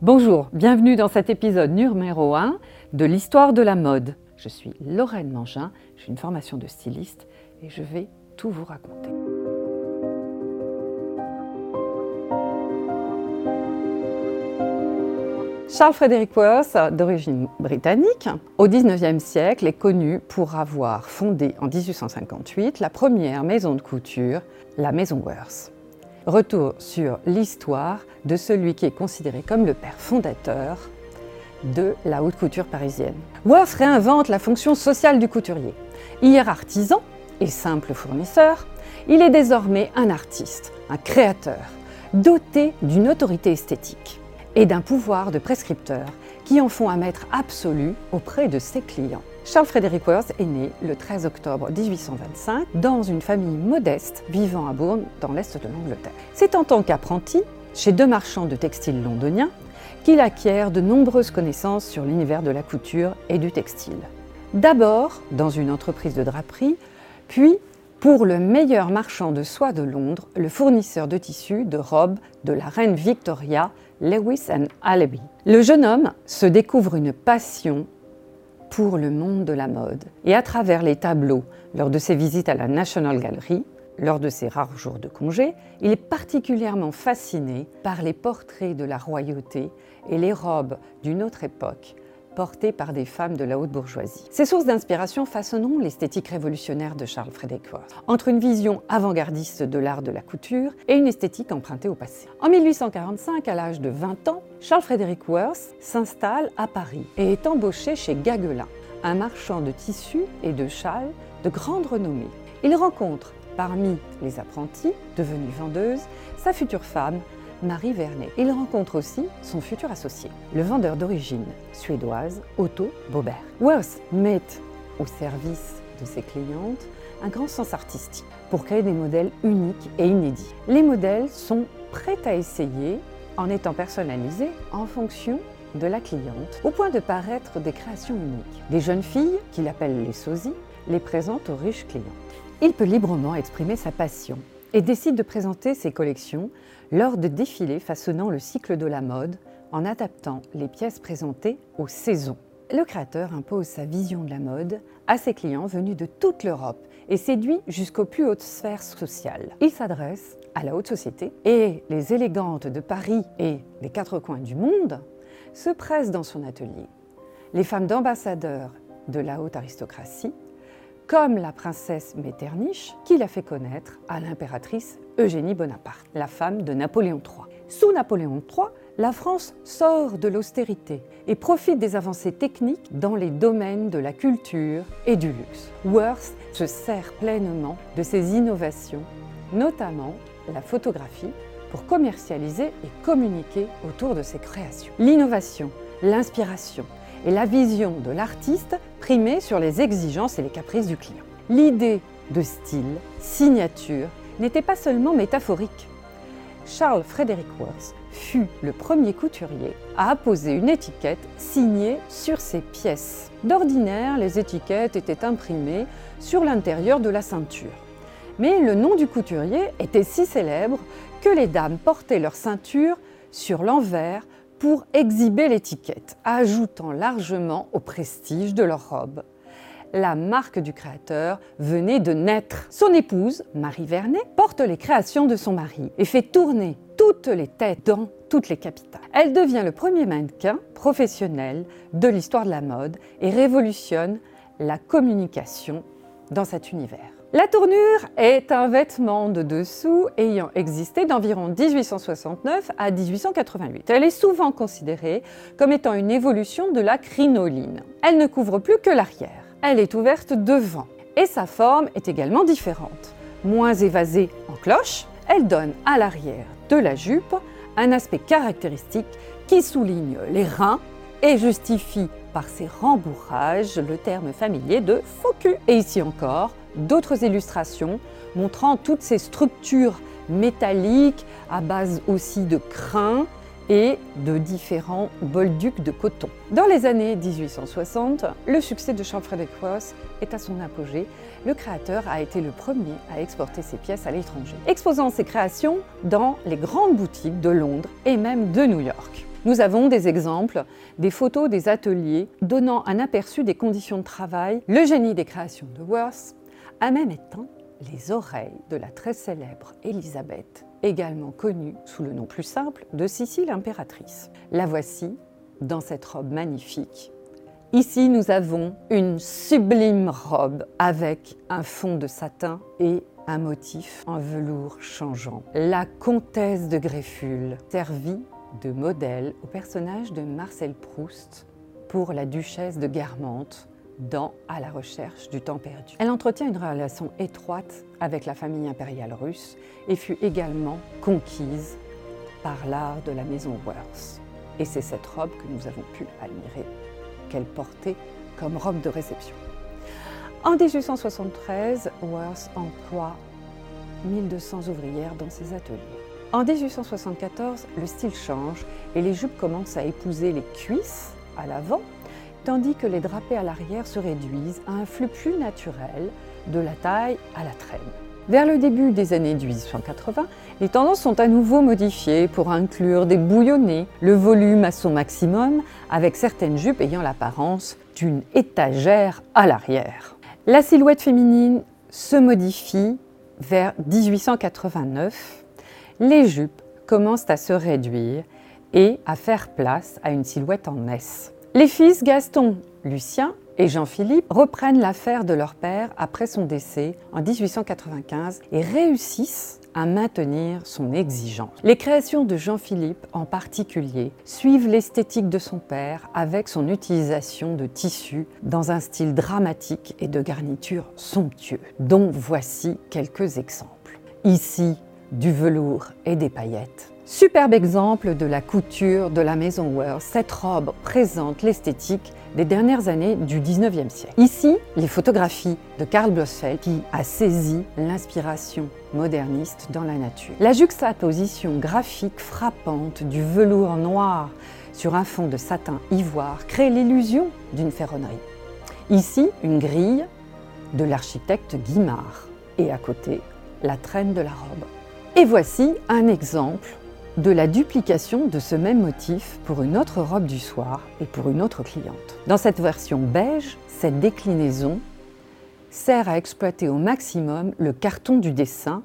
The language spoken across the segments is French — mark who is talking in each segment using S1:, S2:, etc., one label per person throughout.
S1: Bonjour, bienvenue dans cet épisode numéro 1 de l'histoire de la mode. Je suis Lorraine Mangin, j'ai une formation de styliste et je vais tout vous raconter. Charles Frederick Worth, d'origine britannique, au XIXe siècle est connu pour avoir fondé en 1858 la première maison de couture, la maison Worth. Retour sur l'histoire de celui qui est considéré comme le père fondateur de la haute couture parisienne. Worth réinvente la fonction sociale du couturier. Hier artisan et simple fournisseur, il est désormais un artiste, un créateur, doté d'une autorité esthétique et d'un pouvoir de prescripteur qui en font un maître absolu auprès de ses clients. Charles Frederick Worth est né le 13 octobre 1825 dans une famille modeste vivant à Bourne dans l'est de l'Angleterre. C'est en tant qu'apprenti chez deux marchands de textiles londoniens qu'il acquiert de nombreuses connaissances sur l'univers de la couture et du textile. D'abord dans une entreprise de draperie, puis pour le meilleur marchand de soie de Londres, le fournisseur de tissus de robes de la reine Victoria, Lewis and Allaby. Le jeune homme se découvre une passion pour le monde de la mode. Et à travers les tableaux, lors de ses visites à la National Gallery, lors de ses rares jours de congé, il est particulièrement fasciné par les portraits de la royauté et les robes d'une autre époque, portées par des femmes de la haute bourgeoisie. Ces sources d'inspiration façonneront l'esthétique révolutionnaire de Charles Frederick Worth, entre une vision avant-gardiste de l'art de la couture et une esthétique empruntée au passé. En 1845, à l'âge de 20 ans, Charles Frederick Worth s'installe à Paris et est embauché chez Gaguelin, un marchand de tissus et de châles de grande renommée. Il rencontre parmi les apprentis, devenue vendeuse, sa future femme, Marie Vernet. Il rencontre aussi son futur associé, le vendeur d'origine suédoise Otto Bobert. Worth met au service de ses clientes un grand sens artistique pour créer des modèles uniques et inédits. Les modèles sont prêts à essayer en étant personnalisés en fonction de la cliente, au point de paraître des créations uniques. Des jeunes filles, qu'il appelle les sosies, les présentent aux riches clients. Il peut librement exprimer sa passion et décide de présenter ses collections lors de défilés façonnant le cycle de la mode en adaptant les pièces présentées aux saisons. Le créateur impose sa vision de la mode à ses clients venus de toute l'Europe et séduit jusqu'aux plus hautes sphères sociales. Il s'adresse à la haute société et les élégantes de Paris et des quatre coins du monde se pressent dans son atelier. Les femmes d'ambassadeurs de la haute aristocratie comme la princesse Metternich, qui l'a fait connaître à l'impératrice Eugénie Bonaparte, la femme de Napoléon III. Sous Napoléon III, la France sort de l'austérité et profite des avancées techniques dans les domaines de la culture et du luxe. Worth se sert pleinement de ces innovations, notamment la photographie, pour commercialiser et communiquer autour de ses créations. L'innovation, l'inspiration, et la vision de l'artiste primée sur les exigences et les caprices du client. L'idée de style, signature, n'était pas seulement métaphorique. Charles Frederick Worth fut le premier couturier à apposer une étiquette signée sur ses pièces. D'ordinaire, les étiquettes étaient imprimées sur l'intérieur de la ceinture. Mais le nom du couturier était si célèbre que les dames portaient leur ceinture sur l'envers pour exhiber l'étiquette, ajoutant largement au prestige de leur robe. La marque du créateur venait de naître. Son épouse, Marie Vernet, porte les créations de son mari et fait tourner toutes les têtes dans toutes les capitales. Elle devient le premier mannequin professionnel de l'histoire de la mode et révolutionne la communication dans cet univers. La tournure est un vêtement de dessous ayant existé d'environ 1869 à 1888. Elle est souvent considérée comme étant une évolution de la crinoline. Elle ne couvre plus que l'arrière. Elle est ouverte devant et sa forme est également différente. Moins évasée en cloche, elle donne à l'arrière de la jupe un aspect caractéristique qui souligne les reins et justifie par ses rembourrages le terme familier de faux. Et ici encore, d'autres illustrations montrant toutes ces structures métalliques à base aussi de crin et de différents bolducs de coton. Dans les années 1860, le succès de Charles Frederick Ross est à son apogée. Le créateur a été le premier à exporter ses pièces à l'étranger, exposant ses créations dans les grandes boutiques de Londres et même de New York. Nous avons des exemples, des photos des ateliers donnant un aperçu des conditions de travail. Le génie des créations de Worth a même éteint les oreilles de la très célèbre Élisabeth également connue sous le nom plus simple de Sicile impératrice. La voici dans cette robe magnifique. Ici, nous avons une sublime robe avec un fond de satin et un motif en velours changeant. La comtesse de Greffule servit de modèle au personnage de Marcel Proust pour la duchesse de Guermantes dans À la recherche du temps perdu. Elle entretient une relation étroite avec la famille impériale russe et fut également conquise par l'art de la maison Worth. Et c'est cette robe que nous avons pu admirer, qu'elle portait comme robe de réception. En 1873, Worth emploie 1200 ouvrières dans ses ateliers. En 1874, le style change et les jupes commencent à épouser les cuisses à l'avant tandis que les drapés à l'arrière se réduisent à un flux plus naturel de la taille à la traîne. Vers le début des années 1880, les tendances sont à nouveau modifiées pour inclure des bouillonnés, le volume à son maximum, avec certaines jupes ayant l'apparence d'une étagère à l'arrière. La silhouette féminine se modifie vers 1889. Les jupes commencent à se réduire et à faire place à une silhouette en S. Les fils Gaston, Lucien et Jean-Philippe reprennent l'affaire de leur père après son décès en 1895 et réussissent à maintenir son exigence. Les créations de Jean-Philippe en particulier suivent l'esthétique de son père avec son utilisation de tissus dans un style dramatique et de garniture somptueux, dont voici quelques exemples. Ici, du velours et des paillettes Superbe exemple de la couture de la maison Worth, cette robe présente l'esthétique des dernières années du 19e siècle. Ici, les photographies de Karl Blossfeld qui a saisi l'inspiration moderniste dans la nature. La juxtaposition graphique frappante du velours noir sur un fond de satin ivoire crée l'illusion d'une ferronnerie. Ici, une grille de l'architecte Guimard et à côté, la traîne de la robe. Et voici un exemple de la duplication de ce même motif pour une autre robe du soir et pour une autre cliente. Dans cette version beige, cette déclinaison sert à exploiter au maximum le carton du dessin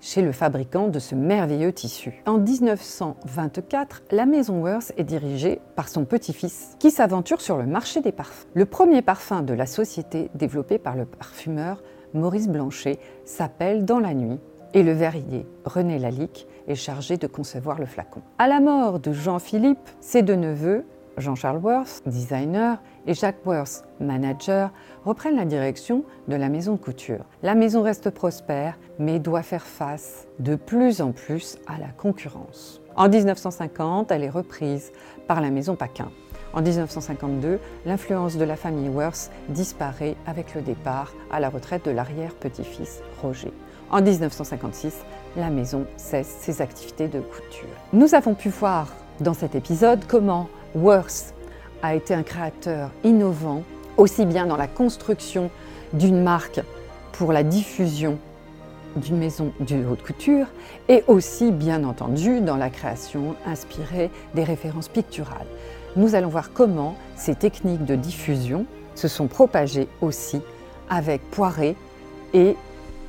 S1: chez le fabricant de ce merveilleux tissu. En 1924, la maison Worth est dirigée par son petit-fils qui s'aventure sur le marché des parfums. Le premier parfum de la société développé par le parfumeur Maurice Blanchet s'appelle Dans la nuit et le verrier René Lalique est chargé de concevoir le flacon. À la mort de Jean-Philippe, ses deux neveux, Jean-Charles Worth, designer, et Jacques Worth, manager, reprennent la direction de la maison de couture. La maison reste prospère, mais doit faire face de plus en plus à la concurrence. En 1950, elle est reprise par la maison Paquin. En 1952, l'influence de la famille Worth disparaît avec le départ à la retraite de l'arrière-petit-fils Roger. En 1956, la maison cesse ses activités de couture. Nous avons pu voir dans cet épisode comment Worth a été un créateur innovant, aussi bien dans la construction d'une marque pour la diffusion d'une maison de haute couture et aussi bien entendu dans la création inspirée des références picturales. Nous allons voir comment ces techniques de diffusion se sont propagées aussi avec Poiré et